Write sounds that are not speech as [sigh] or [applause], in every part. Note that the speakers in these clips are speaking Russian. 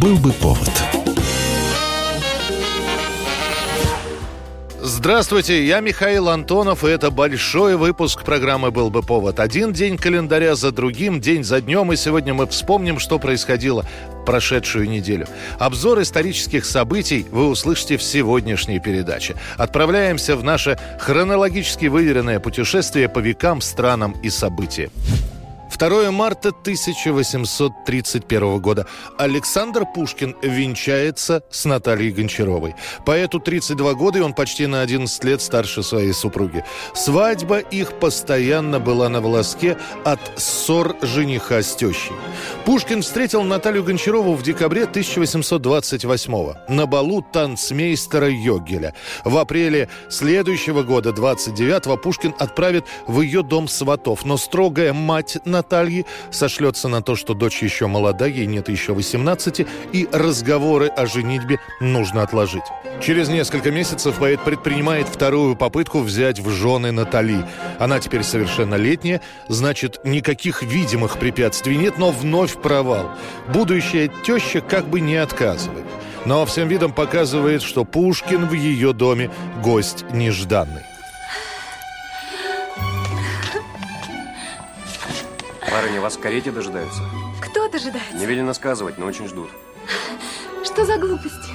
Был бы повод. Здравствуйте, я Михаил Антонов, и это большой выпуск программы «Был бы повод». Один день календаря за другим, день за днем, и сегодня мы вспомним, что происходило прошедшую неделю. Обзор исторических событий вы услышите в сегодняшней передаче. Отправляемся в наше хронологически выверенное путешествие по векам, странам и событиям. 2 марта 1831 года Александр Пушкин венчается с Натальей Гончаровой. Поэту 32 года, и он почти на 11 лет старше своей супруги. Свадьба их постоянно была на волоске от ссор жениха с тещей. Пушкин встретил Наталью Гончарову в декабре 1828 на балу танцмейстера Йогеля. В апреле следующего года, 29-го, Пушкин отправит в ее дом сватов, но строгая мать Наталья Натальи сошлется на то, что дочь еще молода, ей нет еще 18, и разговоры о женитьбе нужно отложить. Через несколько месяцев поэт предпринимает вторую попытку взять в жены Натали. Она теперь совершеннолетняя, значит, никаких видимых препятствий нет, но вновь провал. Будущая теща как бы не отказывает. Но всем видом показывает, что Пушкин в ее доме гость нежданный. Барыня, вас в карете дожидаются? Кто дожидается? Не велено сказывать, но очень ждут. Что за глупости?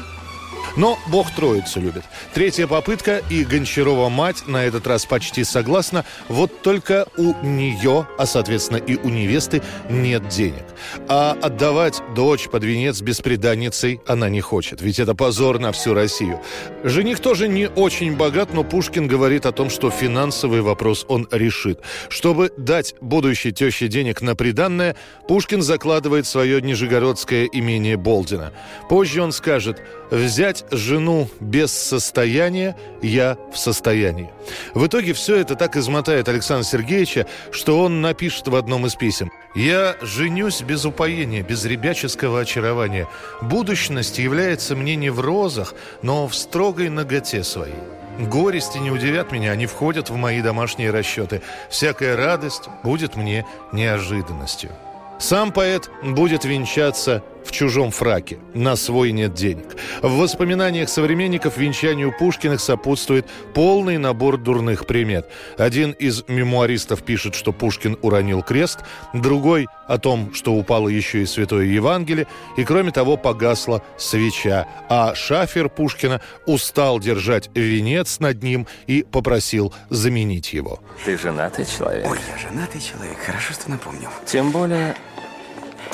Но Бог Троицу любит. Третья попытка, и Гончарова мать на этот раз почти согласна. Вот только у нее, а соответственно и у невесты, нет денег. А отдавать дочь под венец беспреданницей она не хочет. Ведь это позор на всю Россию. Жених тоже не очень богат, но Пушкин говорит о том, что финансовый вопрос он решит. Чтобы дать будущей теще денег на приданное, Пушкин закладывает свое нижегородское имение Болдина. Позже он скажет, взять жену без состояния, я в состоянии. В итоге все это так измотает Александра Сергеевича, что он напишет в одном из писем. «Я женюсь без упоения, без ребяческого очарования. Будущность является мне не в розах, но в строгой ноготе своей». Горести не удивят меня, они входят в мои домашние расчеты. Всякая радость будет мне неожиданностью. Сам поэт будет венчаться в чужом фраке. На свой нет денег. В воспоминаниях современников венчанию Пушкиных сопутствует полный набор дурных примет. Один из мемуаристов пишет, что Пушкин уронил крест, другой о том, что упало еще и Святое Евангелие, и кроме того погасла свеча. А шафер Пушкина устал держать венец над ним и попросил заменить его. Ты женатый человек? Ой, я женатый человек, хорошо, что напомнил. Тем более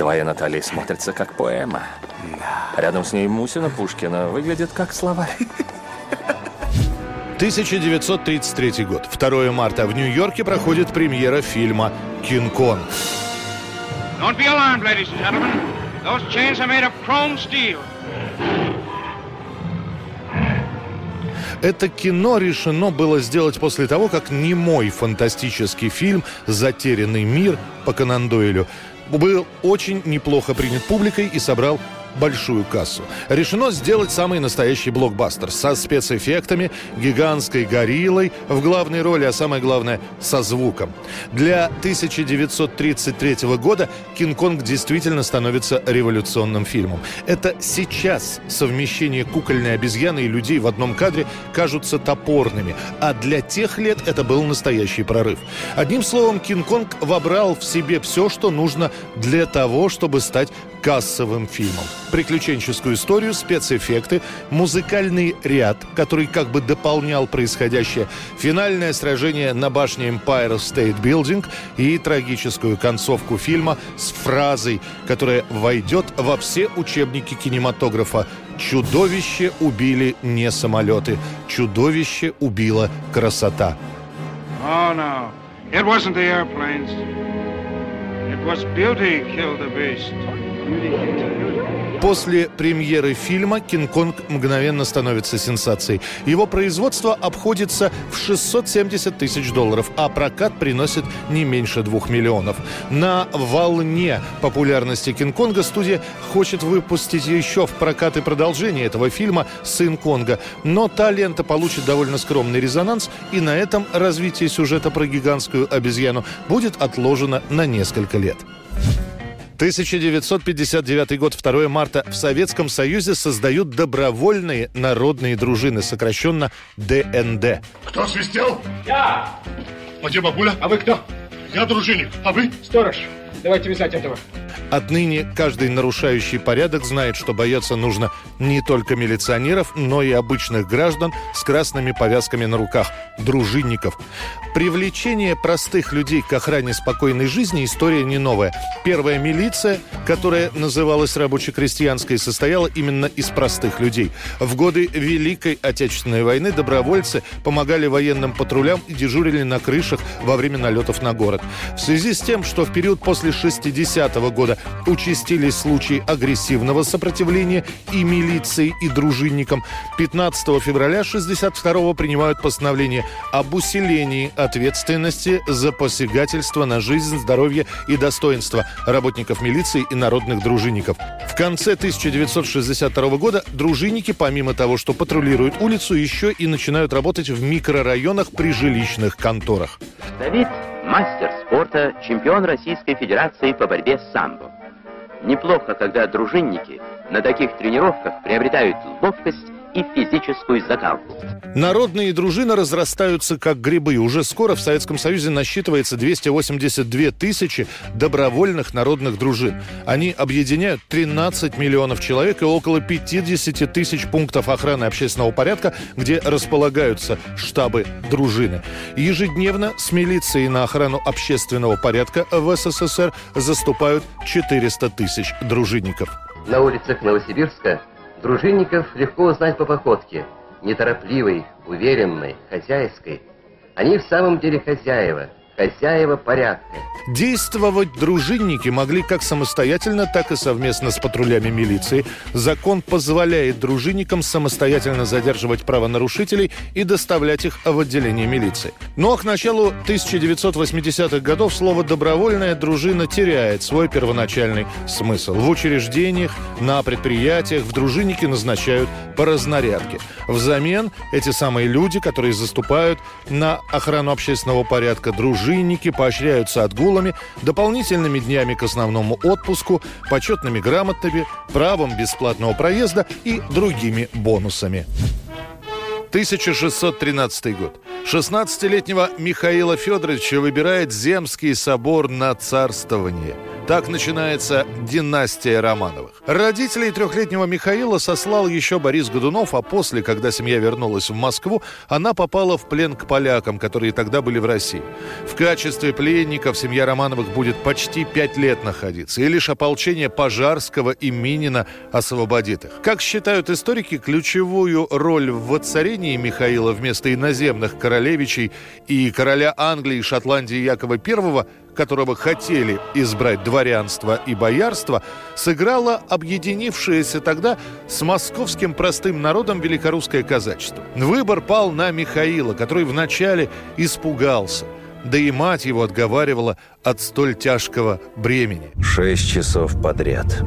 Твоя Наталья смотрится как поэма. Да. Рядом с ней Мусина Пушкина выглядит как словарь. 1933 год. 2 марта в Нью-Йорке проходит премьера фильма «Кинг-Конг». Don't be alarmed, ladies and gentlemen. Those chains are made of chrome steel. Это кино решено было сделать после того, как немой фантастический фильм «Затерянный мир» по Конан Дойлю был очень неплохо принят публикой и собрал большую кассу. Решено сделать самый настоящий блокбастер со спецэффектами, гигантской гориллой в главной роли, а самое главное со звуком. Для 1933 года «Кинг-Конг» действительно становится революционным фильмом. Это сейчас совмещение кукольной обезьяны и людей в одном кадре кажутся топорными, а для тех лет это был настоящий прорыв. Одним словом, «Кинг-Конг» вобрал в себе все, что нужно для того, чтобы стать кассовым фильмом. Приключенческую историю, спецэффекты, музыкальный ряд, который как бы дополнял происходящее, финальное сражение на башне Empire State Building и трагическую концовку фильма с фразой, которая войдет во все учебники кинематографа «Чудовище убили не самолеты, чудовище убила красота». Oh, no. It wasn't the airplanes. It was beauty killed the beast. После премьеры фильма «Кинг-Конг» мгновенно становится сенсацией. Его производство обходится в 670 тысяч долларов, а прокат приносит не меньше двух миллионов. На волне популярности «Кинг-Конга» студия хочет выпустить еще в прокат и продолжение этого фильма «Сын Конга». Но та лента получит довольно скромный резонанс, и на этом развитие сюжета про гигантскую обезьяну будет отложено на несколько лет. 1959 год, 2 марта. В Советском Союзе создают добровольные народные дружины, сокращенно ДНД. Кто свистел? Я! А где бабуля? А вы кто? Я дружинник. А вы? Сторож. Давайте вязать этого. Отныне каждый нарушающий порядок знает, что бояться нужно не только милиционеров, но и обычных граждан с красными повязками на руках – дружинников. Привлечение простых людей к охране спокойной жизни – история не новая. Первая милиция, которая называлась рабоче-крестьянской, состояла именно из простых людей. В годы Великой Отечественной войны добровольцы помогали военным патрулям и дежурили на крышах во время налетов на город. В связи с тем, что в период после 60-го года участились случаи агрессивного сопротивления и милиции, и дружинникам. 15 февраля 62 принимают постановление об усилении ответственности за посягательство на жизнь, здоровье и достоинство работников милиции и народных дружинников. В конце 1962 года дружинники, помимо того, что патрулируют улицу, еще и начинают работать в микрорайонах при жилищных конторах. Давид – мастер спорта, чемпион Российской Федерации по борьбе с самбо. Неплохо, когда дружинники на таких тренировках приобретают ловкость и физическую закалку. Народные дружины разрастаются как грибы. Уже скоро в Советском Союзе насчитывается 282 тысячи добровольных народных дружин. Они объединяют 13 миллионов человек и около 50 тысяч пунктов охраны общественного порядка, где располагаются штабы дружины. Ежедневно с милицией на охрану общественного порядка в СССР заступают 400 тысяч дружинников. На улицах Новосибирска Дружинников легко узнать по походке. Неторопливой, уверенной, хозяйской. Они в самом деле хозяева – хозяева порядка. Действовать дружинники могли как самостоятельно, так и совместно с патрулями милиции. Закон позволяет дружинникам самостоятельно задерживать правонарушителей и доставлять их в отделение милиции. Но к началу 1980-х годов слово «добровольная дружина» теряет свой первоначальный смысл. В учреждениях, на предприятиях в дружинники назначают по разнарядке. Взамен эти самые люди, которые заступают на охрану общественного порядка дружин, дружинники поощряются отгулами, дополнительными днями к основному отпуску, почетными грамотами, правом бесплатного проезда и другими бонусами. 1613 год. 16-летнего Михаила Федоровича выбирает Земский собор на царствование – так начинается династия Романовых. Родителей трехлетнего Михаила сослал еще Борис Годунов, а после, когда семья вернулась в Москву, она попала в плен к полякам, которые тогда были в России. В качестве пленников семья Романовых будет почти пять лет находиться, и лишь ополчение Пожарского и Минина освободит их. Как считают историки, ключевую роль в воцарении Михаила вместо иноземных королевичей и короля Англии и Шотландии Якова I которого хотели избрать дворянство и боярство, сыграло объединившееся тогда с московским простым народом великорусское казачество. Выбор пал на Михаила, который вначале испугался. Да и мать его отговаривала от столь тяжкого бремени. Шесть часов подряд.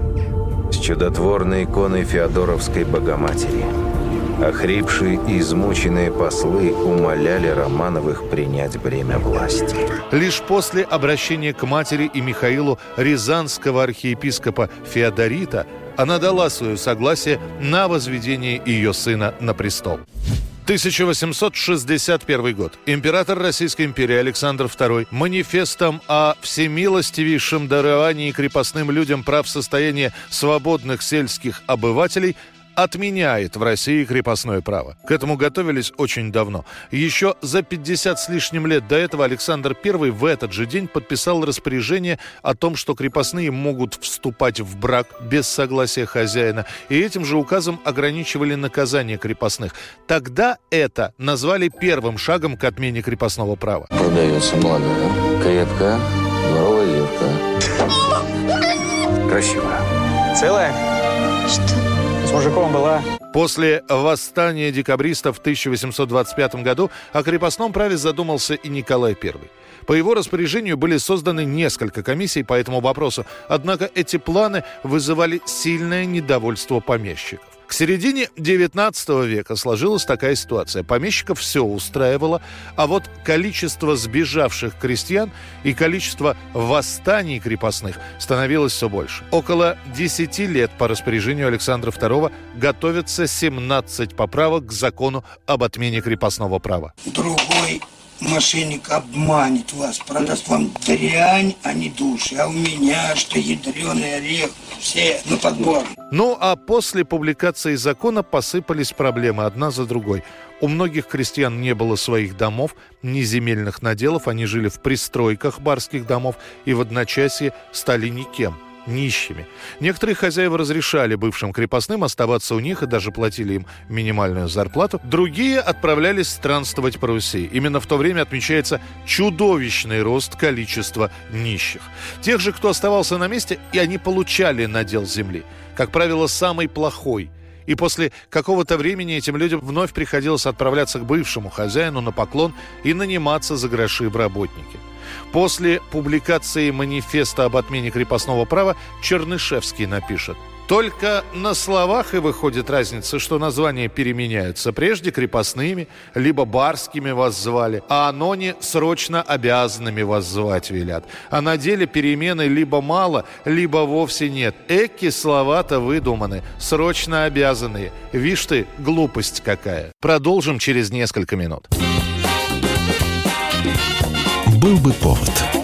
С чудотворной иконой Феодоровской Богоматери – Охрипшие и измученные послы умоляли Романовых принять бремя власти. Лишь после обращения к матери и Михаилу рязанского архиепископа Феодорита она дала свое согласие на возведение ее сына на престол. 1861 год. Император Российской империи Александр II манифестом о всемилостивейшем даровании крепостным людям прав состояния свободных сельских обывателей отменяет в России крепостное право. К этому готовились очень давно. Еще за 50 с лишним лет до этого Александр I в этот же день подписал распоряжение о том, что крепостные могут вступать в брак без согласия хозяина, и этим же указом ограничивали наказание крепостных. Тогда это назвали первым шагом к отмене крепостного права. Продается молодая, крепкая, дворовая девка. Красивая. Целая? Что? мужиком была. После восстания декабристов в 1825 году о крепостном праве задумался и Николай I. По его распоряжению были созданы несколько комиссий по этому вопросу, однако эти планы вызывали сильное недовольство помещиков. К середине 19 века сложилась такая ситуация. Помещиков все устраивало, а вот количество сбежавших крестьян и количество восстаний крепостных становилось все больше. Около 10 лет по распоряжению Александра II готовятся 17 поправок к закону об отмене крепостного права. Другой мошенник обманет вас, продаст вам дрянь, а не души. А у меня, что ядреный орех, все на подбор. Ну а после публикации закона посыпались проблемы одна за другой. У многих крестьян не было своих домов, ни земельных наделов, они жили в пристройках барских домов и в одночасье стали никем – нищими. Некоторые хозяева разрешали бывшим крепостным оставаться у них и даже платили им минимальную зарплату. Другие отправлялись странствовать по Руси. Именно в то время отмечается чудовищный рост количества нищих. Тех же, кто оставался на месте, и они получали надел земли. Как правило, самый плохой – и после какого-то времени этим людям вновь приходилось отправляться к бывшему хозяину на поклон и наниматься за гроши в работники. После публикации манифеста об отмене крепостного права Чернышевский напишет только на словах и выходит разница, что названия переменяются. Прежде крепостными, либо барскими вас звали, а аноне срочно обязанными вас звать велят. А на деле перемены либо мало, либо вовсе нет. Эки слова-то выдуманы, срочно обязанные. Вишь ты, глупость какая. Продолжим через несколько минут был бы повод.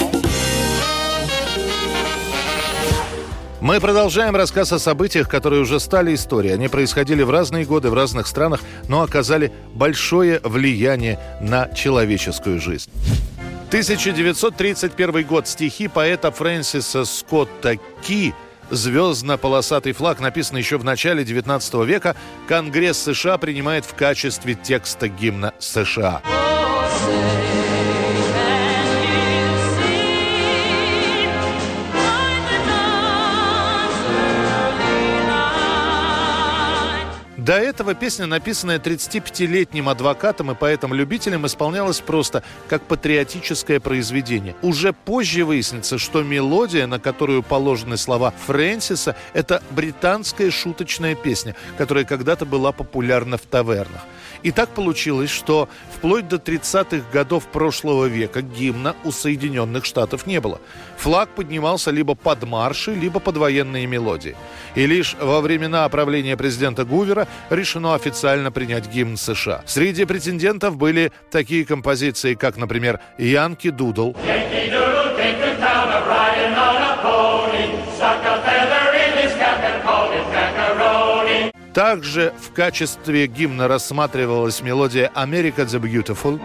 Мы продолжаем рассказ о событиях, которые уже стали историей. Они происходили в разные годы в разных странах, но оказали большое влияние на человеческую жизнь. 1931 год. Стихи поэта Фрэнсиса Скотта Ки звездно-полосатый флаг, написан еще в начале 19 века, Конгресс США принимает в качестве текста гимна США. До этого песня, написанная 35-летним адвокатом и поэтом-любителем, исполнялась просто как патриотическое произведение. Уже позже выяснится, что мелодия, на которую положены слова Фрэнсиса, это британская шуточная песня, которая когда-то была популярна в тавернах. И так получилось, что вплоть до 30-х годов прошлого века гимна у Соединенных Штатов не было. Флаг поднимался либо под марши, либо под военные мелодии. И лишь во времена правления президента Гувера решено официально принять гимн США. Среди претендентов были такие композиции, как, например, «Янки Дудл», Также в качестве гимна рассматривалась мелодия «America the Beautiful».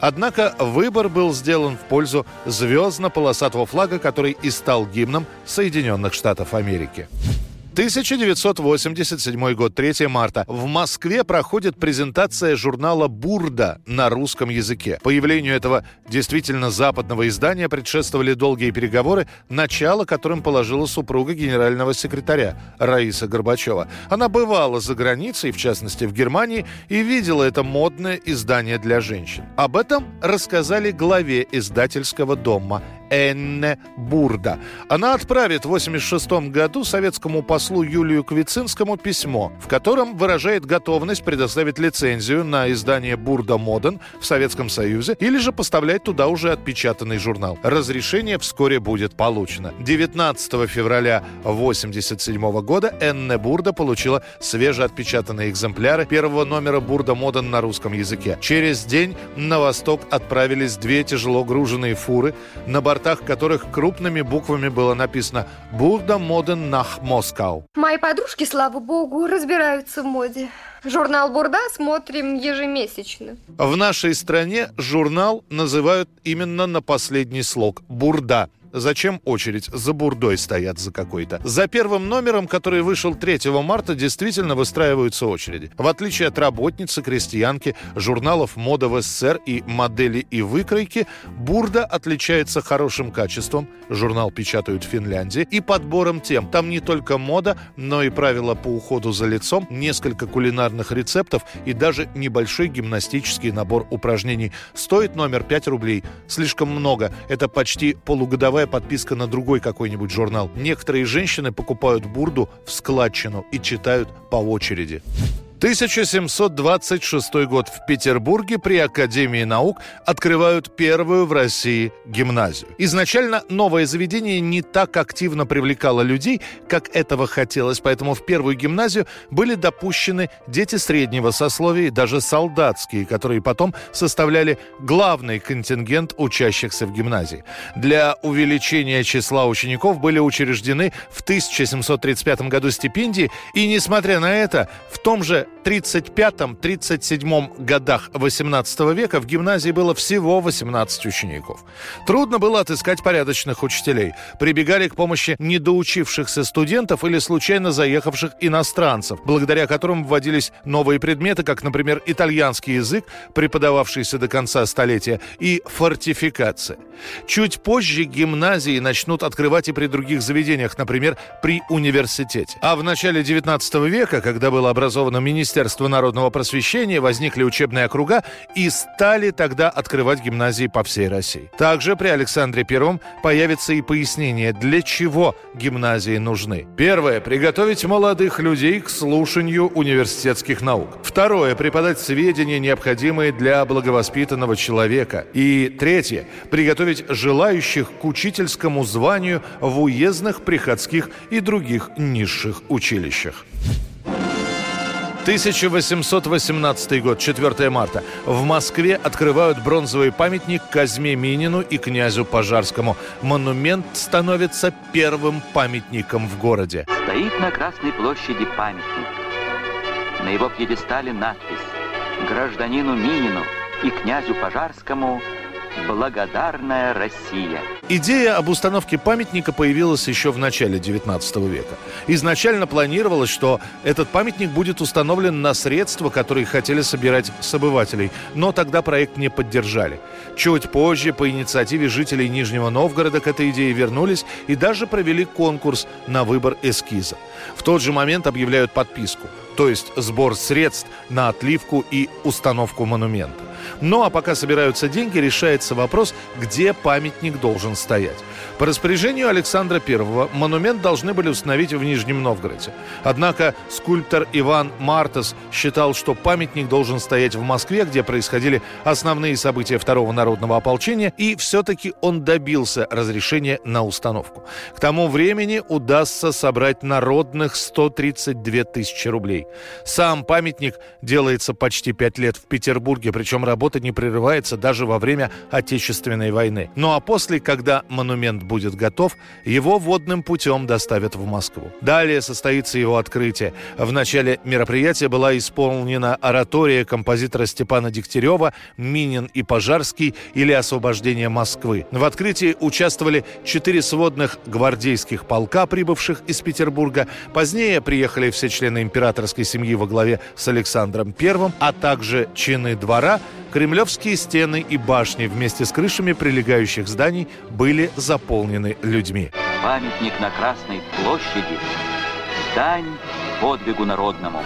Однако выбор был сделан в пользу звездно-полосатого флага, который и стал гимном Соединенных Штатов Америки. 1987 год, 3 марта. В Москве проходит презентация журнала «Бурда» на русском языке. Появлению этого действительно западного издания предшествовали долгие переговоры, начало которым положила супруга генерального секретаря Раиса Горбачева. Она бывала за границей, в частности в Германии, и видела это модное издание для женщин. Об этом рассказали главе издательского дома Энне Бурда. Она отправит в 1986 году советскому послу Юлию Квицинскому письмо, в котором выражает готовность предоставить лицензию на издание Бурда Моден в Советском Союзе или же поставлять туда уже отпечатанный журнал. Разрешение вскоре будет получено. 19 февраля 1987 года Энне Бурда получила свежеотпечатанные экземпляры первого номера Бурда Моден на русском языке. Через день на восток отправились две тяжело груженные фуры, на бортах которых крупными буквами было написано «Бурда Моден Нах Москау». Мои подружки, слава богу, разбираются в моде. Журнал «Бурда» смотрим ежемесячно. В нашей стране журнал называют именно на последний слог «Бурда». Зачем очередь за бурдой стоят за какой-то? За первым номером, который вышел 3 марта, действительно выстраиваются очереди. В отличие от работницы, крестьянки, журналов «Мода в СССР» и «Модели и выкройки», «Бурда» отличается хорошим качеством, журнал печатают в Финляндии, и подбором тем. Там не только мода, но и правила по уходу за лицом, несколько кулинарных рецептов и даже небольшой гимнастический набор упражнений. Стоит номер 5 рублей. Слишком много. Это почти полугодовая подписка на другой какой-нибудь журнал. Некоторые женщины покупают бурду в складчину и читают по очереди. 1726 год в Петербурге при Академии наук открывают первую в России гимназию. Изначально новое заведение не так активно привлекало людей, как этого хотелось, поэтому в первую гимназию были допущены дети среднего сословия и даже солдатские, которые потом составляли главный контингент учащихся в гимназии. Для увеличения числа учеников были учреждены в 1735 году стипендии, и несмотря на это, в том же 35-37 годах 18 века в гимназии было всего 18 учеников. Трудно было отыскать порядочных учителей. Прибегали к помощи недоучившихся студентов или случайно заехавших иностранцев, благодаря которым вводились новые предметы, как, например, итальянский язык, преподававшийся до конца столетия, и фортификация. Чуть позже гимназии начнут открывать и при других заведениях, например, при университете. А в начале 19 века, когда было образовано Министерство народного просвещения, возникли учебные округа и стали тогда открывать гимназии по всей России. Также при Александре Первом появится и пояснение, для чего гимназии нужны. Первое – приготовить молодых людей к слушанию университетских наук. Второе – преподать сведения, необходимые для благовоспитанного человека. И третье – приготовить желающих к учительскому званию в уездных, приходских и других низших училищах. 1818 год, 4 марта. В Москве открывают бронзовый памятник Казьме Минину и князю Пожарскому. Монумент становится первым памятником в городе. Стоит на Красной площади памятник. На его пьедестале надпись «Гражданину Минину и князю Пожарскому Благодарная Россия. Идея об установке памятника появилась еще в начале 19 века. Изначально планировалось, что этот памятник будет установлен на средства, которые хотели собирать с обывателей, но тогда проект не поддержали. Чуть позже по инициативе жителей Нижнего Новгорода к этой идее вернулись и даже провели конкурс на выбор эскиза. В тот же момент объявляют подписку, то есть сбор средств на отливку и установку монумента. Ну а пока собираются деньги, решается вопрос, где памятник должен стоять. По распоряжению Александра I монумент должны были установить в Нижнем Новгороде. Однако скульптор Иван Мартас считал, что памятник должен стоять в Москве, где происходили основные события Второго народного ополчения, и все-таки он добился разрешения на установку. К тому времени удастся собрать народных 132 тысячи рублей. Сам памятник делается почти пять лет в Петербурге, причем работа не прерывается даже во время Отечественной войны. Ну а после, когда монумент будет готов, его водным путем доставят в Москву. Далее состоится его открытие. В начале мероприятия была исполнена оратория композитора Степана Дегтярева «Минин и Пожарский» или «Освобождение Москвы». В открытии участвовали четыре сводных гвардейских полка, прибывших из Петербурга. Позднее приехали все члены императорской семьи во главе с Александром I, а также чины двора, Кремлевские стены и башни вместе с крышами прилегающих зданий были заполнены людьми. Памятник на Красной площади – дань подвигу народному.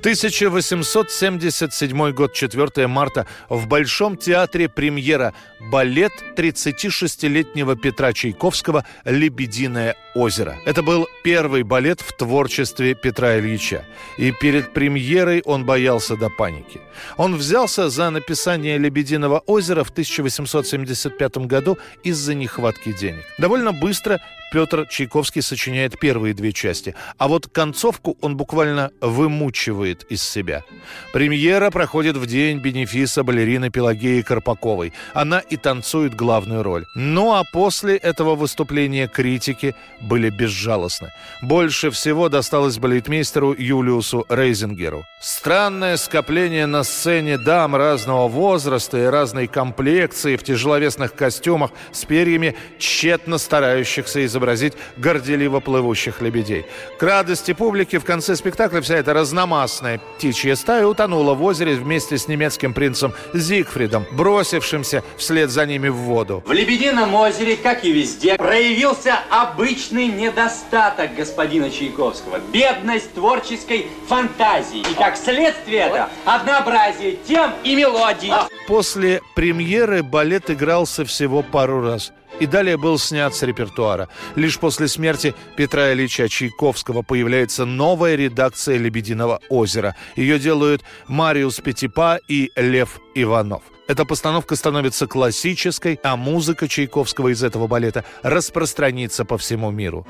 1877 год, 4 марта. В Большом театре премьера балет 36-летнего Петра Чайковского «Лебединое озеро». Это был первый балет в творчестве Петра Ильича. И перед премьерой он боялся до паники. Он взялся за написание «Лебединого озера» в 1875 году из-за нехватки денег. Довольно быстро Петр Чайковский сочиняет первые две части, а вот концовку он буквально вымучивает из себя. Премьера проходит в день бенефиса балерины Пелагеи Карпаковой. Она и танцует главную роль. Ну а после этого выступления критики были безжалостны. Больше всего досталось балетмейстеру Юлиусу Рейзингеру. Странное скопление на сцене дам разного возраста и разной комплекции в тяжеловесных костюмах с перьями, тщетно старающихся изобразить горделиво плывущих лебедей. К радости публики в конце спектакля вся эта разномастная птичья стая утонула в озере вместе с немецким принцем Зигфридом, бросившимся вслед за ними в воду. В Лебедином озере, как и везде, проявился обычный недостаток господина Чайковского. Бедность творческой фантазии. И как следствие это однообразие тем и мелодий. После премьеры балет игрался всего пару раз и далее был снят с репертуара. Лишь после смерти Петра Ильича Чайковского появляется новая редакция «Лебединого озера». Ее делают Мариус Петипа и Лев Иванов. Эта постановка становится классической, а музыка Чайковского из этого балета распространится по всему миру.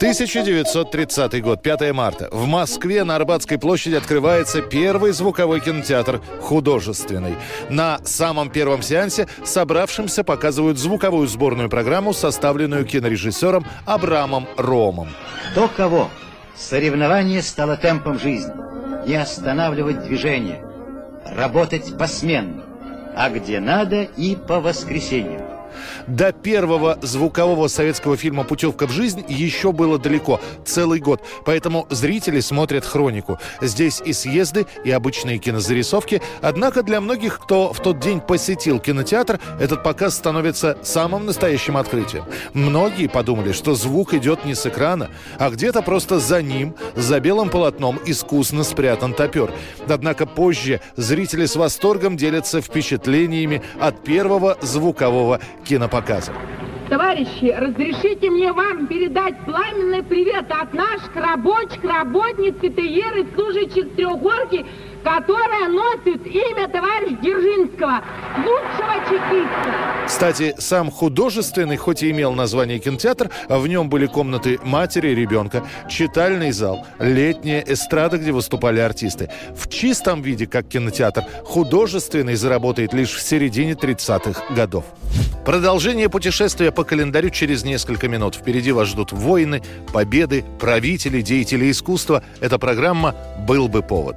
1930 год, 5 марта. В Москве на Арбатской площади открывается первый звуковой кинотеатр художественный. На самом первом сеансе собравшимся показывают звуковую сборную программу, составленную кинорежиссером Абрамом Ромом. Кто кого? Соревнование стало темпом жизни. Не останавливать движение. Работать посменно. А где надо и по воскресеньям. До первого звукового советского фильма «Путевка в жизнь» еще было далеко, целый год. Поэтому зрители смотрят хронику. Здесь и съезды, и обычные кинозарисовки. Однако для многих, кто в тот день посетил кинотеатр, этот показ становится самым настоящим открытием. Многие подумали, что звук идет не с экрана, а где-то просто за ним, за белым полотном, искусно спрятан топер. Однако позже зрители с восторгом делятся впечатлениями от первого звукового кинопоказа. Товарищи, разрешите мне вам передать пламенный привет от наших рабочих, работниц, ПТР и служащих трехгорки которая носит имя товарища Дзержинского, лучшего чекиста. Кстати, сам художественный, хоть и имел название кинотеатр, а в нем были комнаты матери и ребенка, читальный зал, летняя эстрада, где выступали артисты. В чистом виде, как кинотеатр, художественный заработает лишь в середине 30-х годов. Продолжение путешествия по календарю через несколько минут. Впереди вас ждут войны, победы, правители, деятели искусства. Эта программа «Был бы повод».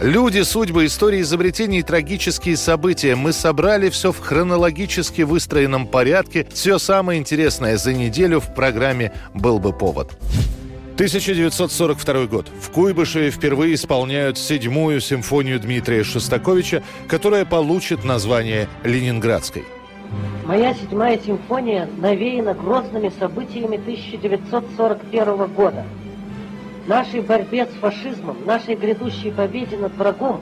Люди, судьбы, истории изобретений и трагические события. Мы собрали все в хронологически выстроенном порядке. Все самое интересное за неделю в программе «Был бы повод». 1942 год. В Куйбышеве впервые исполняют седьмую симфонию Дмитрия Шостаковича, которая получит название «Ленинградской». Моя седьмая симфония навеяна грозными событиями 1941 года – нашей борьбе с фашизмом, нашей грядущей победе над врагом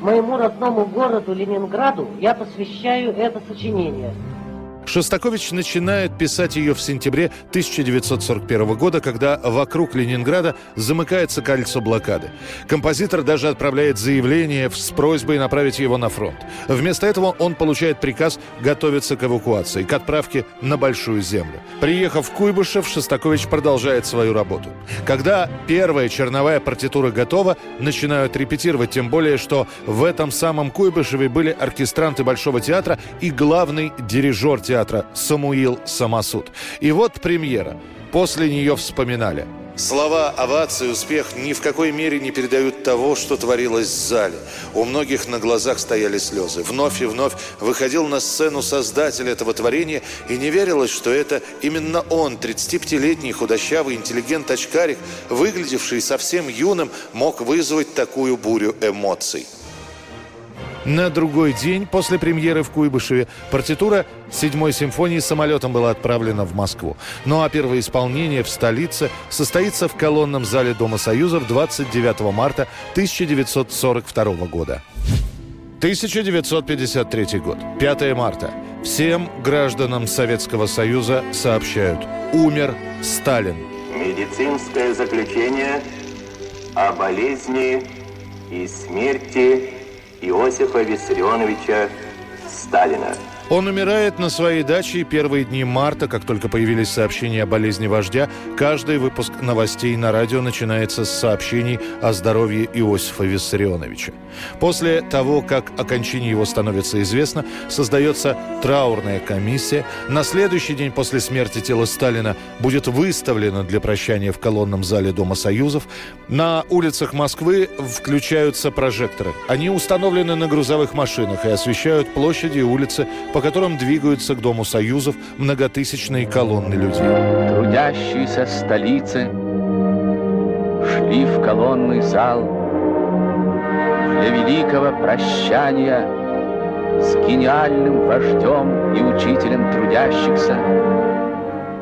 моему родному городу Ленинграду я посвящаю это сочинение – Шостакович начинает писать ее в сентябре 1941 года, когда вокруг Ленинграда замыкается кольцо блокады. Композитор даже отправляет заявление с просьбой направить его на фронт. Вместо этого он получает приказ готовиться к эвакуации, к отправке на Большую Землю. Приехав в Куйбышев, Шостакович продолжает свою работу. Когда первая черновая партитура готова, начинают репетировать, тем более, что в этом самом Куйбышеве были оркестранты Большого театра и главный дирижер театра театра Самуил Самосуд. И вот премьера. После нее вспоминали. Слова овации успех ни в какой мере не передают того, что творилось в зале. У многих на глазах стояли слезы. Вновь и вновь выходил на сцену создатель этого творения, и не верилось, что это именно он, 35-летний худощавый интеллигент-очкарик, выглядевший совсем юным, мог вызвать такую бурю эмоций. На другой день после премьеры в Куйбышеве партитура седьмой симфонии самолетом была отправлена в Москву. Ну а первое исполнение в столице состоится в колонном зале Дома Союзов 29 марта 1942 года. 1953 год, 5 марта. Всем гражданам Советского Союза сообщают «Умер Сталин». Медицинское заключение о болезни и смерти Иосифа Виссарионовича Сталина. Он умирает на своей даче первые дни марта, как только появились сообщения о болезни вождя. Каждый выпуск новостей на радио начинается с сообщений о здоровье Иосифа Виссарионовича. После того, как о кончине его становится известно, создается траурная комиссия. На следующий день после смерти тела Сталина будет выставлено для прощания в колонном зале Дома Союзов. На улицах Москвы включаются прожекторы. Они установлены на грузовых машинах и освещают площади и улицы по по которым двигаются к Дому Союзов многотысячные колонны людей. Трудящиеся столицы шли в колонный зал для великого прощания с гениальным вождем и учителем трудящихся,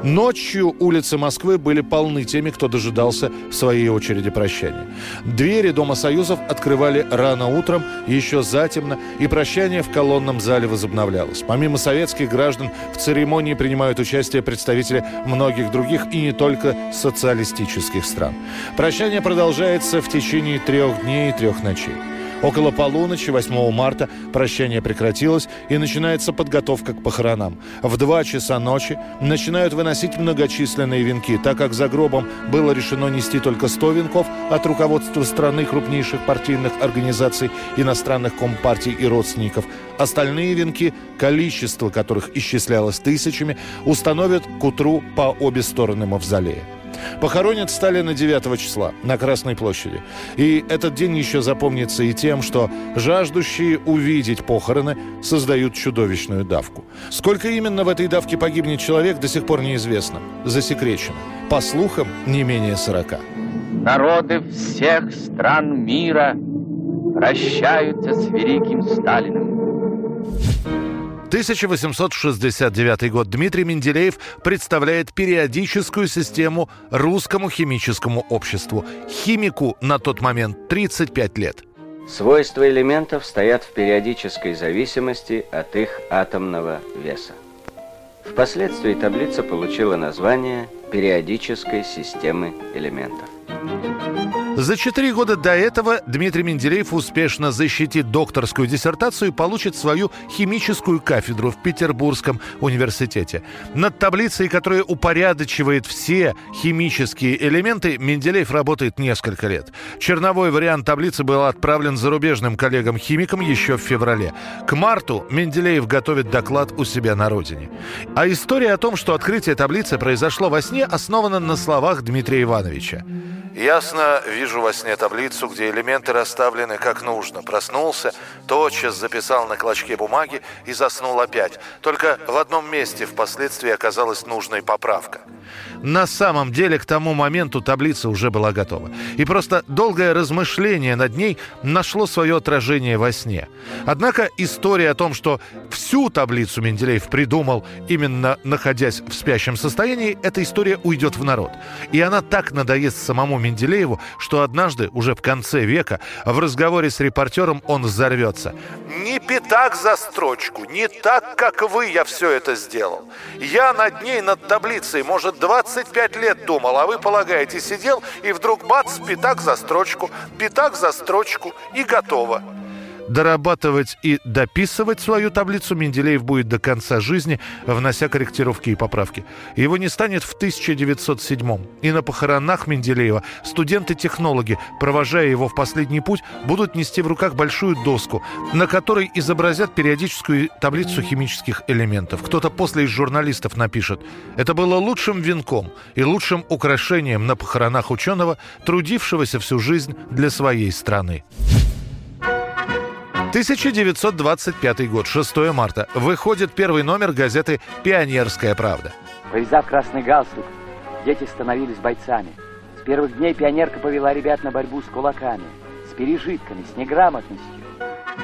Ночью улицы Москвы были полны теми, кто дожидался своей очереди прощания. Двери Дома Союзов открывали рано утром, еще затемно, и прощание в колонном зале возобновлялось. Помимо советских граждан, в церемонии принимают участие представители многих других и не только социалистических стран. Прощание продолжается в течение трех дней и трех ночей. Около полуночи 8 марта прощание прекратилось и начинается подготовка к похоронам. В 2 часа ночи начинают выносить многочисленные венки, так как за гробом было решено нести только 100 венков от руководства страны крупнейших партийных организаций, иностранных компартий и родственников. Остальные венки, количество которых исчислялось тысячами, установят к утру по обе стороны мавзолея. Похоронят Сталина 9 числа на Красной площади. И этот день еще запомнится и тем, что жаждущие увидеть похороны создают чудовищную давку. Сколько именно в этой давке погибнет человек, до сих пор неизвестно. Засекречено. По слухам, не менее 40. Народы всех стран мира прощаются с великим Сталиным. 1869 год. Дмитрий Менделеев представляет периодическую систему русскому химическому обществу. Химику на тот момент 35 лет. Свойства элементов стоят в периодической зависимости от их атомного веса. Впоследствии таблица получила название периодической системы элементов. За четыре года до этого Дмитрий Менделеев успешно защитит докторскую диссертацию и получит свою химическую кафедру в Петербургском университете. Над таблицей, которая упорядочивает все химические элементы, Менделеев работает несколько лет. Черновой вариант таблицы был отправлен зарубежным коллегам-химикам еще в феврале. К марту Менделеев готовит доклад у себя на родине. А история о том, что открытие таблицы произошло во сне, основана на словах Дмитрия Ивановича. Ясно вижу во сне таблицу, где элементы расставлены как нужно. Проснулся, тотчас записал на клочке бумаги и заснул опять. Только в одном месте впоследствии оказалась нужной поправка – На самом деле, к тому моменту таблица уже была готова. И просто долгое размышление над ней нашло свое отражение во сне. Однако история о том, что всю таблицу Менделеев придумал именно находясь в спящем состоянии, эта история уйдет в народ. И она так надоест самому Менделееву, что однажды, уже в конце века, в разговоре с репортером он взорвется. «Не пятак за строчку, не так, как вы я все это сделал. Я над ней, над таблицей, может, 25 лет думал, а вы, полагаете, сидел, и вдруг бац, пятак за строчку, пятак за строчку, и готово. Дорабатывать и дописывать свою таблицу Менделеев будет до конца жизни, внося корректировки и поправки. Его не станет в 1907 И на похоронах Менделеева студенты-технологи, провожая его в последний путь, будут нести в руках большую доску, на которой изобразят периодическую таблицу химических элементов. Кто-то после из журналистов напишет «Это было лучшим венком и лучшим украшением на похоронах ученого, трудившегося всю жизнь для своей страны». 1925 год, 6 марта. Выходит первый номер газеты «Пионерская правда». Повязав красный галстук, дети становились бойцами. С первых дней пионерка повела ребят на борьбу с кулаками, с пережитками, с неграмотностью.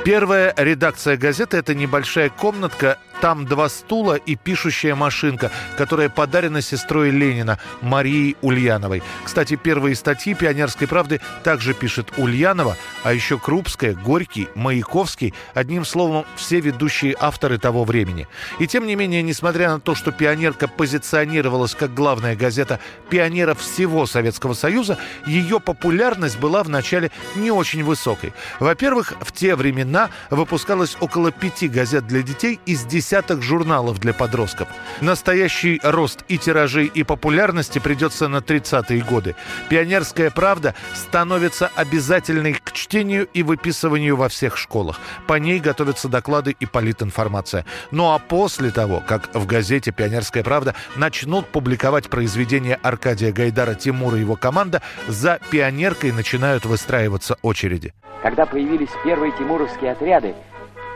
Первая редакция газеты – это небольшая комнатка там два стула и пишущая машинка, которая подарена сестрой Ленина Марией Ульяновой. Кстати, первые статьи «Пионерской правды» также пишет Ульянова, а еще Крупская, Горький, Маяковский, одним словом, все ведущие авторы того времени. И тем не менее, несмотря на то, что «Пионерка» позиционировалась как главная газета пионеров всего Советского Союза, ее популярность была вначале не очень высокой. Во-первых, в те времена выпускалось около пяти газет для детей из десяти десяток журналов для подростков. Настоящий рост и тиражей, и популярности придется на 30-е годы. «Пионерская правда» становится обязательной к чтению и выписыванию во всех школах. По ней готовятся доклады и политинформация. Ну а после того, как в газете «Пионерская правда» начнут публиковать произведения Аркадия Гайдара Тимура и его команда, за «Пионеркой» начинают выстраиваться очереди. Когда появились первые тимуровские отряды,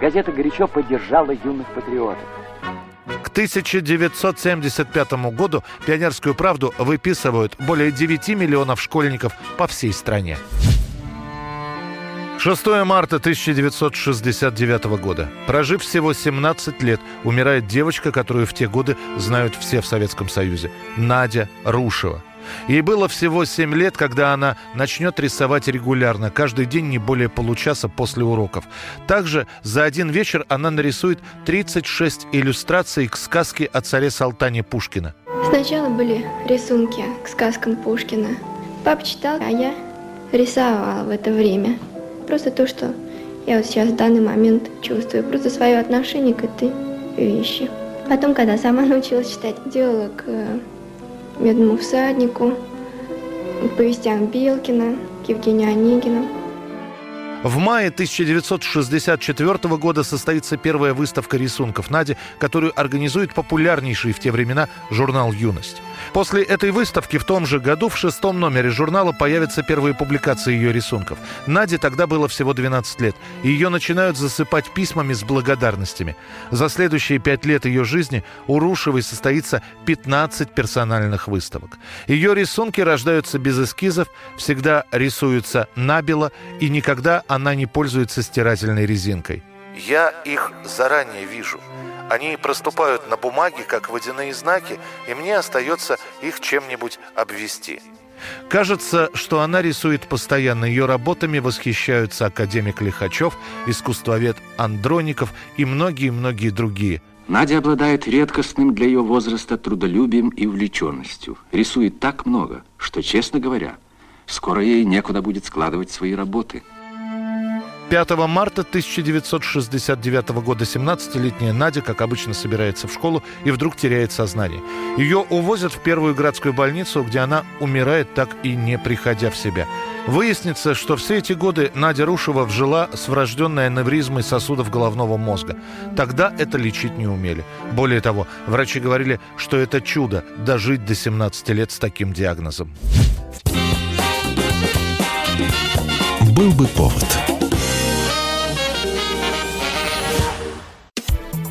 Газета горячо поддержала юных патриотов. К 1975 году «Пионерскую правду» выписывают более 9 миллионов школьников по всей стране. 6 марта 1969 года. Прожив всего 17 лет, умирает девочка, которую в те годы знают все в Советском Союзе. Надя Рушева. Ей было всего 7 лет, когда она начнет рисовать регулярно, каждый день не более получаса после уроков. Также за один вечер она нарисует 36 иллюстраций к сказке о царе Салтане Пушкина. Сначала были рисунки к сказкам Пушкина. Папа читал, а я рисовала в это время. Просто то, что я вот сейчас в данный момент чувствую. Просто свое отношение к этой вещи. Потом, когда сама [laughs] научилась читать, делала к «Медному всаднику», повестям Белкина, к Евгению Онегину. В мае 1964 года состоится первая выставка рисунков Нади, которую организует популярнейший в те времена журнал «Юность». После этой выставки в том же году в шестом номере журнала появятся первые публикации ее рисунков. Наде тогда было всего 12 лет, ее начинают засыпать письмами с благодарностями. За следующие пять лет ее жизни у Рушевой состоится 15 персональных выставок. Ее рисунки рождаются без эскизов, всегда рисуются набело, и никогда она не пользуется стирательной резинкой. «Я их заранее вижу», они проступают на бумаге, как водяные знаки, и мне остается их чем-нибудь обвести. Кажется, что она рисует постоянно. Ее работами восхищаются академик Лихачев, искусствовед Андроников и многие-многие другие. Надя обладает редкостным для ее возраста трудолюбием и увлеченностью. Рисует так много, что, честно говоря, скоро ей некуда будет складывать свои работы. 5 марта 1969 года 17-летняя Надя, как обычно, собирается в школу и вдруг теряет сознание. Ее увозят в первую городскую больницу, где она умирает, так и не приходя в себя. Выяснится, что все эти годы Надя Рушева вжила с врожденной аневризмой сосудов головного мозга. Тогда это лечить не умели. Более того, врачи говорили, что это чудо – дожить до 17 лет с таким диагнозом. Был бы повод.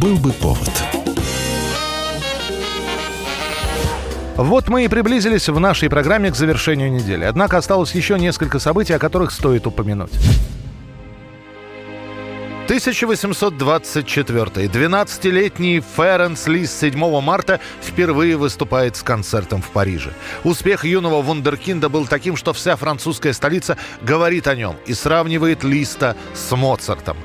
Был бы повод. Вот мы и приблизились в нашей программе к завершению недели. Однако осталось еще несколько событий, о которых стоит упомянуть. 1824. 12-летний Ференс Лис 7 марта впервые выступает с концертом в Париже. Успех юного вундеркинда был таким, что вся французская столица говорит о нем и сравнивает Листа с Моцартом.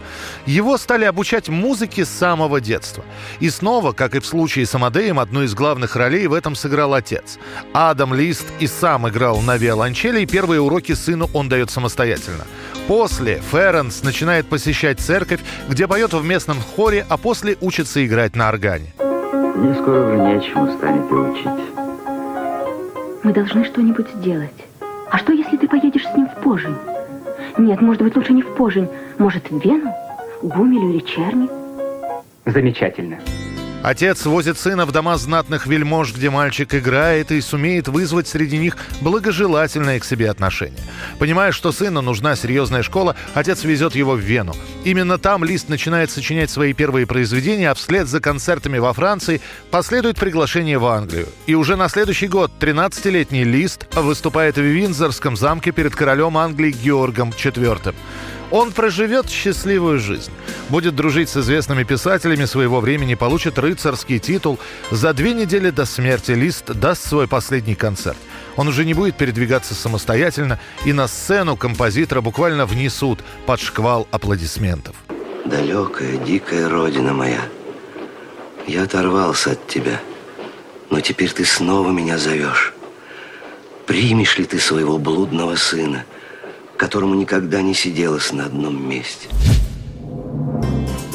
Его стали обучать музыке с самого детства. И снова, как и в случае с Амадеем, одну из главных ролей в этом сыграл отец. Адам Лист и сам играл на виолончели, и первые уроки сыну он дает самостоятельно. После Ференс начинает посещать церковь, где поет в местном хоре, а после учится играть на органе. Мне скоро уже нечему станет и учить. Мы должны что-нибудь сделать. А что, если ты поедешь с ним в Пожень? Нет, может быть, лучше не в Пожень. Может, в Вену? Гумелю или Черни? Замечательно. Отец возит сына в дома знатных вельмож, где мальчик играет и сумеет вызвать среди них благожелательное к себе отношение. Понимая, что сыну нужна серьезная школа, отец везет его в Вену. Именно там Лист начинает сочинять свои первые произведения, а вслед за концертами во Франции последует приглашение в Англию. И уже на следующий год 13-летний Лист выступает в Виндзорском замке перед королем Англии Георгом IV. Он проживет счастливую жизнь. Будет дружить с известными писателями своего времени, получит рыцарский титул. За две недели до смерти Лист даст свой последний концерт. Он уже не будет передвигаться самостоятельно, и на сцену композитора буквально внесут под шквал аплодисментов. Далекая, дикая родина моя, я оторвался от тебя, но теперь ты снова меня зовешь. Примешь ли ты своего блудного сына – которому никогда не сиделось на одном месте.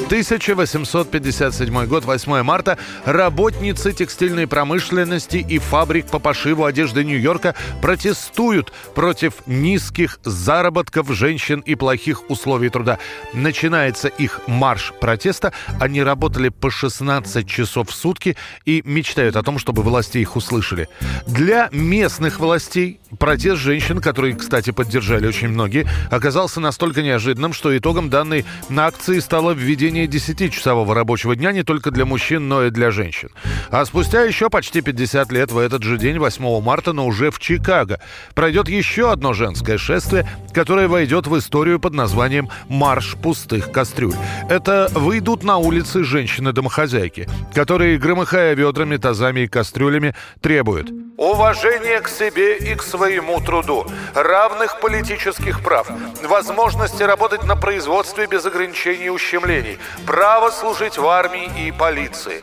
1857 год, 8 марта, работницы текстильной промышленности и фабрик по пошиву одежды Нью-Йорка протестуют против низких заработков женщин и плохих условий труда. Начинается их марш протеста. Они работали по 16 часов в сутки и мечтают о том, чтобы власти их услышали. Для местных властей протест женщин, который, кстати, поддержали очень многие, оказался настолько неожиданным, что итогом данной акции стало введение 10-часового рабочего дня не только для мужчин, но и для женщин. А спустя еще почти 50 лет в этот же день, 8 марта, но уже в Чикаго, пройдет еще одно женское шествие, которое войдет в историю под названием «Марш пустых кастрюль». Это выйдут на улицы женщины-домохозяйки, которые, громыхая ведрами, тазами и кастрюлями, требуют уважения к себе и к своему труду, равных политических прав, возможности работать на производстве без ограничений и ущемлений, право служить в армии и полиции.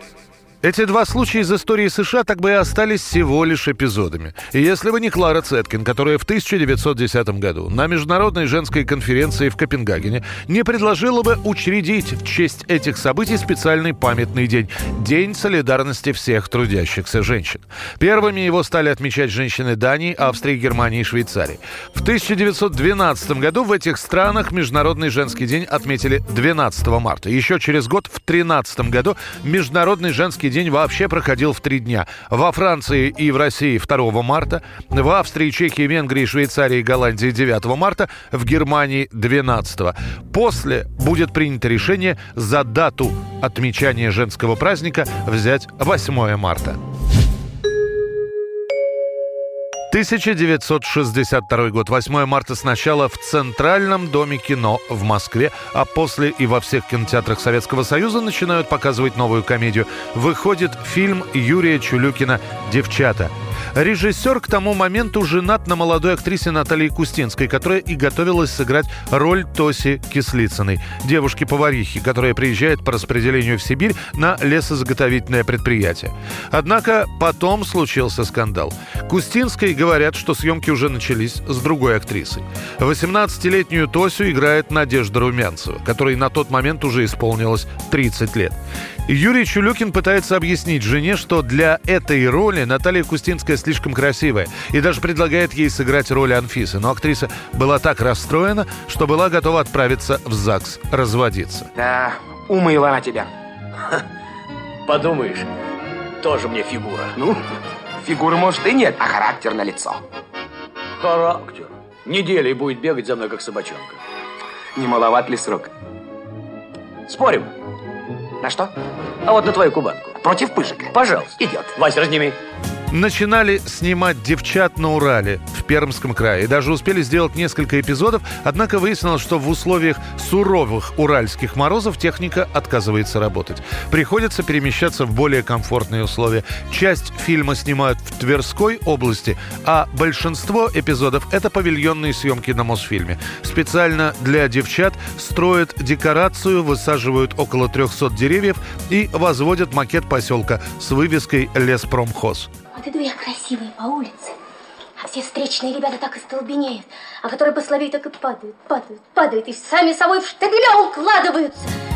Эти два случая из истории США так бы и остались всего лишь эпизодами. И если бы не Клара Цеткин, которая в 1910 году на Международной женской конференции в Копенгагене не предложила бы учредить в честь этих событий специальный памятный день – День солидарности всех трудящихся женщин. Первыми его стали отмечать женщины Дании, Австрии, Германии и Швейцарии. В 1912 году в этих странах Международный женский день отметили 12 марта. Еще через год, в 2013 году, Международный женский день вообще проходил в три дня. Во Франции и в России 2 марта, в Австрии, Чехии, Венгрии, Швейцарии и Голландии 9 марта, в Германии 12. После будет принято решение за дату отмечания женского праздника взять 8 марта. 1962 год, 8 марта сначала в Центральном доме кино в Москве, а после и во всех кинотеатрах Советского Союза начинают показывать новую комедию. Выходит фильм Юрия Чулюкина «Девчата». Режиссер к тому моменту женат на молодой актрисе Наталье Кустинской, которая и готовилась сыграть роль Тоси Кислицыной, девушки-поварихи, которая приезжает по распределению в Сибирь на лесозаготовительное предприятие. Однако потом случился скандал. Кустинской говорят, что съемки уже начались с другой актрисой. 18-летнюю Тосю играет Надежда Румянцева, которой на тот момент уже исполнилось 30 лет. Юрий Чулюкин пытается объяснить жене, что для этой роли Наталья Кустинская слишком красивая и даже предлагает ей сыграть роль Анфисы. Но актриса была так расстроена, что была готова отправиться в ЗАГС разводиться. Да, умыла она тебя. Подумаешь, тоже мне фигура. Ну, фигуры, может, и нет, а характер на лицо. Характер. Неделей будет бегать за мной, как собачонка. Не маловат ли срок? Спорим? На что? А вот на твою кубанку. Против пыжика? Пожалуйста. Идет. Вася, разними. Начинали снимать «Девчат на Урале» в Пермском крае. И даже успели сделать несколько эпизодов, однако выяснилось, что в условиях суровых уральских морозов техника отказывается работать. Приходится перемещаться в более комфортные условия. Часть фильма снимают в Тверской области, а большинство эпизодов — это павильонные съемки на Мосфильме. Специально для «Девчат» строят декорацию, высаживают около 300 деревьев и возводят макет поселка с вывеской «Леспромхоз». Вот иду я красивая по улице, а все встречные ребята так и столбенеют, а которые послабее так и падают, падают, падают, и сами собой в штабеля укладываются.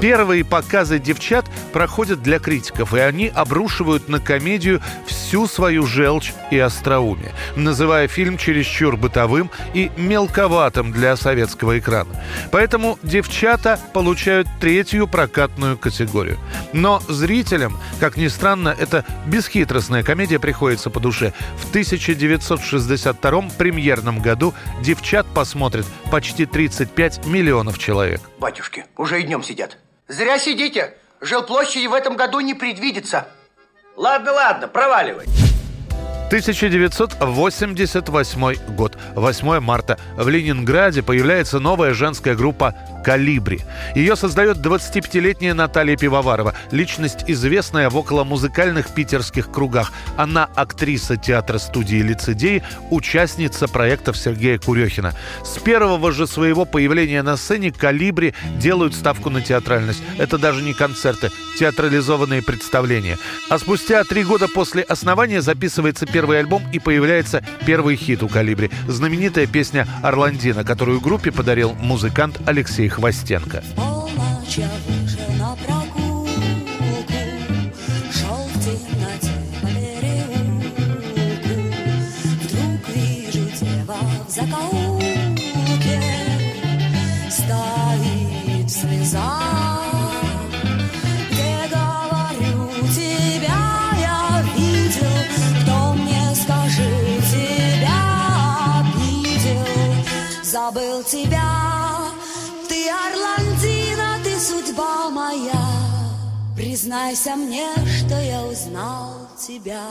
Первые показы девчат проходят для критиков, и они обрушивают на комедию всю свою желчь и остроумие, называя фильм чересчур бытовым и мелковатым для советского экрана. Поэтому девчата получают третью прокатную категорию. Но зрителям, как ни странно, эта бесхитростная комедия приходится по душе. В 1962 премьерном году девчат посмотрит почти 35 миллионов человек. Батюшки, уже и днем сидят. Зря сидите. Жилплощади в этом году не предвидится. Ладно, ладно, проваливай. 1988 год. 8 марта. В Ленинграде появляется новая женская группа «Калибри». Ее создает 25-летняя Наталья Пивоварова, личность известная в околомузыкальных питерских кругах. Она актриса театра студии «Лицедеи», участница проектов Сергея Курехина. С первого же своего появления на сцене «Калибри» делают ставку на театральность. Это даже не концерты, театрализованные представления. А спустя три года после основания записывается первый альбом и появляется первый хит у «Калибри» – знаменитая песня «Орландина», которую группе подарил музыкант Алексей Хвостенко. Полночь Признайся мне, что я узнал тебя.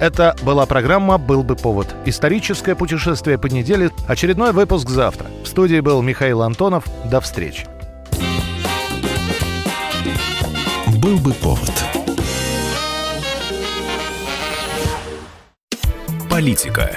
Это была программа «Был бы повод». Историческое путешествие по неделе. Очередной выпуск завтра. В студии был Михаил Антонов. До встречи. Был бы повод. Политика,